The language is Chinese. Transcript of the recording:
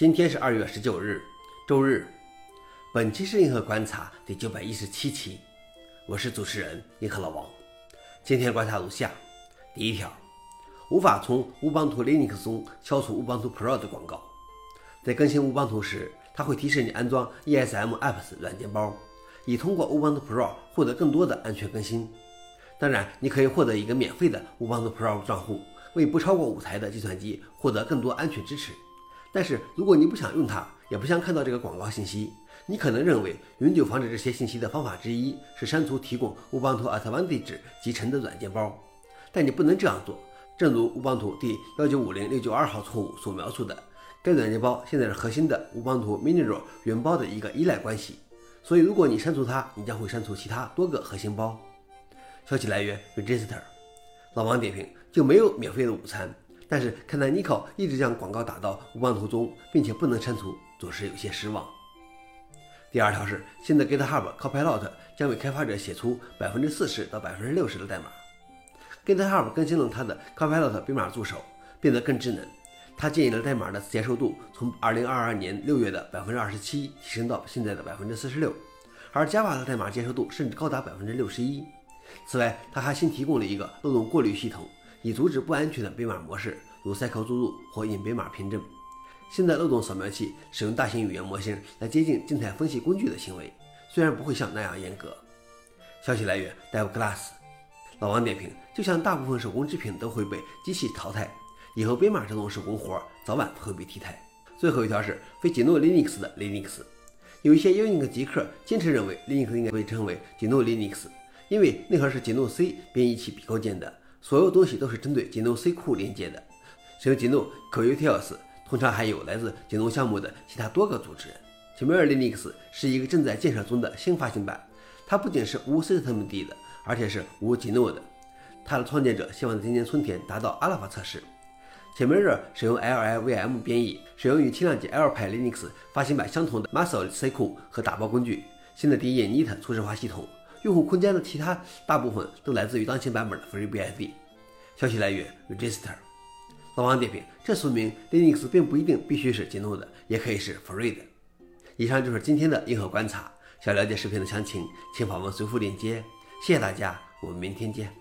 今天是二月十九日，周日。本期是硬核观察第九百一十七期，我是主持人银河老王。今天观察如下：第一条，无法从乌邦图 Linux 中消除乌邦图 Pro 的广告。在更新乌邦图时，它会提示你安装 ESM Apps 软件包，以通过乌邦图 Pro 获得更多的安全更新。当然，你可以获得一个免费的乌邦图 Pro 账户，为不超过五台的计算机获得更多安全支持。但是，如果你不想用它，也不想看到这个广告信息，你可能认为永久防止这些信息的方法之一是删除提供乌邦图 Advantage 集成的软件包。但你不能这样做。正如乌邦图第幺九五零六九二号错误所描述的，该软件包现在是核心的乌邦图 Miniral 原包的一个依赖关系。所以，如果你删除它，你将会删除其他多个核心包。消息来源：Register。老王点评：就没有免费的午餐。但是看到 Nico 一直将广告打到无望图中，并且不能删除，着实有些失望。第二条是，新的 GitHub Copilot 将为开发者写出百分之四十到百分之六十的代码。GitHub 更新了它的 Copilot 编码助手，变得更智能。它建议的代码的接受度从2022年6月的百分之二十七提升到现在的百分之四十六，而 Java 的代码接受度甚至高达百分之六十一。此外，它还新提供了一个漏洞过滤系统。以阻止不安全的编码模式，如塞口注入或隐编码凭证。现在漏洞扫描器使用大型语言模型来接近静态分析工具的行为，虽然不会像那样严格。消息来源：DevGlass。老王点评：就像大部分手工制品都会被机器淘汰，以后编码这种手工活早晚会被替代。最后一条是非 GNU Linux 的 Linux。有一些 Unix 极客坚持认为 Linux 应该被称为 GNU Linux，因为内核是 GNU C 编译器比构建的。所有东西都是针对 GNU C 库连接的。使用 GNU CoUtils，通常还有来自 GNU 项目的其他多个组织。Chimera Linux 是一个正在建设中的新发行版，它不仅是无 systemd 的，而且是无 GNU 的。它的创建者希望在今年春天达到阿拉法测试。Chimera 使用 LLVM 编译，使用与轻量级 l p i Linux 发行版相同的 Muscle C 库和打包工具。新的第一页 Neat 初始化系统。用户空间的其他大部分都来自于当前版本的 FreeBSD。消息来源：Register。老王点评：这说明 Linux 并不一定必须是 GNU 的，也可以是 Free 的。以上就是今天的硬核观察。想了解视频的详情，请访问随附链接。谢谢大家，我们明天见。